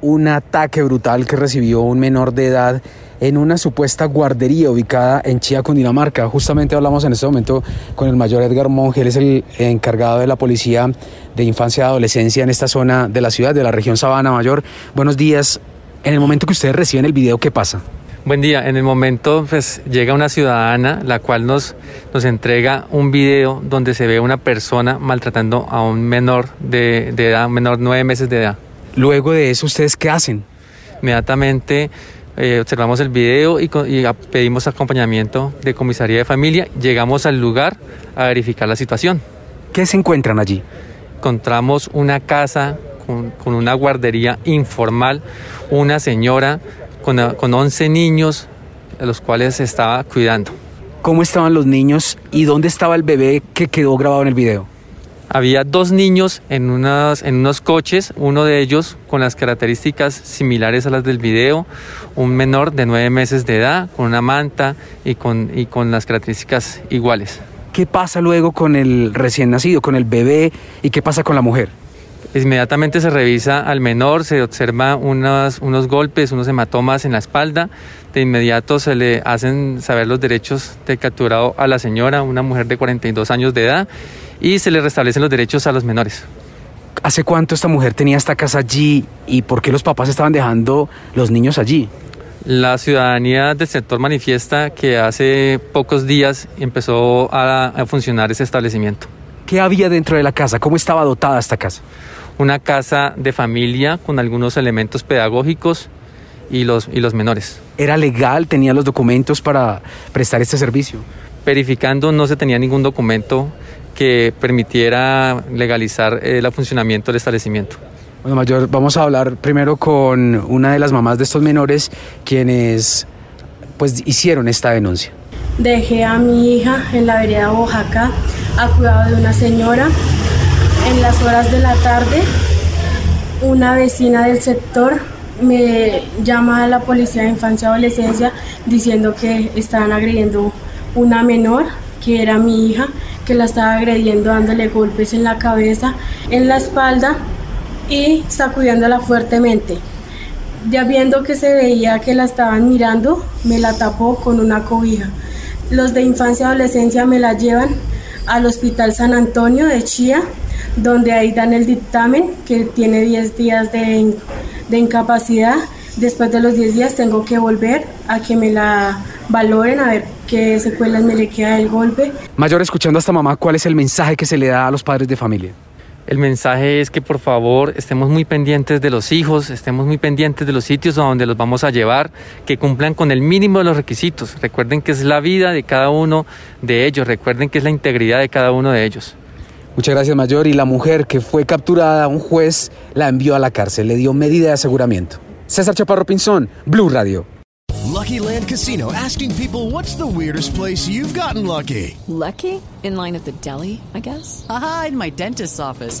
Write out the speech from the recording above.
un ataque brutal que recibió un menor de edad en una supuesta guardería ubicada en Chía, Cundinamarca. Justamente hablamos en este momento con el mayor Edgar Monge, él es el encargado de la policía de infancia y adolescencia en esta zona de la ciudad, de la región Sabana Mayor. Buenos días. En el momento que ustedes reciben el video, ¿qué pasa? Buen día. En el momento pues, llega una ciudadana la cual nos, nos entrega un video donde se ve una persona maltratando a un menor de, de edad, un menor nueve meses de edad. Luego de eso, ¿ustedes qué hacen? Inmediatamente eh, observamos el video y, pedimos acompañamiento de comisaría de familia. Llegamos al lugar a verificar la situación. ¿Qué se encuentran allí? Encontramos una casa con, con una guardería informal, una señora con, a- con 11 niños a los cuales se estaba cuidando. ¿Cómo estaban los niños y dónde estaba el bebé que quedó grabado en el video? Había dos niños en, unas, en unos coches, uno de ellos con las características similares a las del video, un menor de nueve meses de edad, con una manta y con, y con las características iguales. ¿Qué pasa luego con el recién nacido, con el bebé y qué pasa con la mujer? Inmediatamente se revisa al menor, se observa unos, unos golpes, unos hematomas en la espalda. De inmediato se le hacen saber los derechos de capturado a la señora, una mujer de 42 años de edad, y se le restablecen los derechos a los menores. ¿Hace cuánto esta mujer tenía esta casa allí y por qué los papás estaban dejando los niños allí? La ciudadanía del sector manifiesta que hace pocos días empezó a, a funcionar ese establecimiento. ¿Qué había dentro de la casa? ¿Cómo estaba dotada esta casa? Una casa de familia con algunos elementos pedagógicos y los, y los menores. ¿Era legal? ¿Tenía los documentos para prestar este servicio? Verificando no se tenía ningún documento que permitiera legalizar eh, el funcionamiento del establecimiento. Bueno, Mayor, vamos a hablar primero con una de las mamás de estos menores quienes pues hicieron esta denuncia. Dejé a mi hija en la vereda Oaxaca a cuidado de una señora. En las horas de la tarde, una vecina del sector me llama a la policía de infancia y adolescencia diciendo que estaban agrediendo una menor, que era mi hija, que la estaba agrediendo dándole golpes en la cabeza, en la espalda y sacudiéndola fuertemente. Ya viendo que se veía que la estaban mirando, me la tapó con una cobija. Los de infancia y adolescencia me la llevan al Hospital San Antonio de Chía, donde ahí dan el dictamen que tiene 10 días de, de incapacidad. Después de los 10 días tengo que volver a que me la valoren, a ver qué secuelas me le queda del golpe. Mayor, escuchando a esta mamá, ¿cuál es el mensaje que se le da a los padres de familia? El mensaje es que por favor estemos muy pendientes de los hijos, estemos muy pendientes de los sitios a donde los vamos a llevar, que cumplan con el mínimo de los requisitos. Recuerden que es la vida de cada uno de ellos, recuerden que es la integridad de cada uno de ellos. Muchas gracias, Mayor. Y la mujer que fue capturada, un juez la envió a la cárcel, le dio medida de aseguramiento. César Chaparro Pinzón, Blue Radio. Lucky Land Casino asking people what's the weirdest place you've gotten lucky? Lucky? In line at the deli, I guess? Aha, in my dentist's office.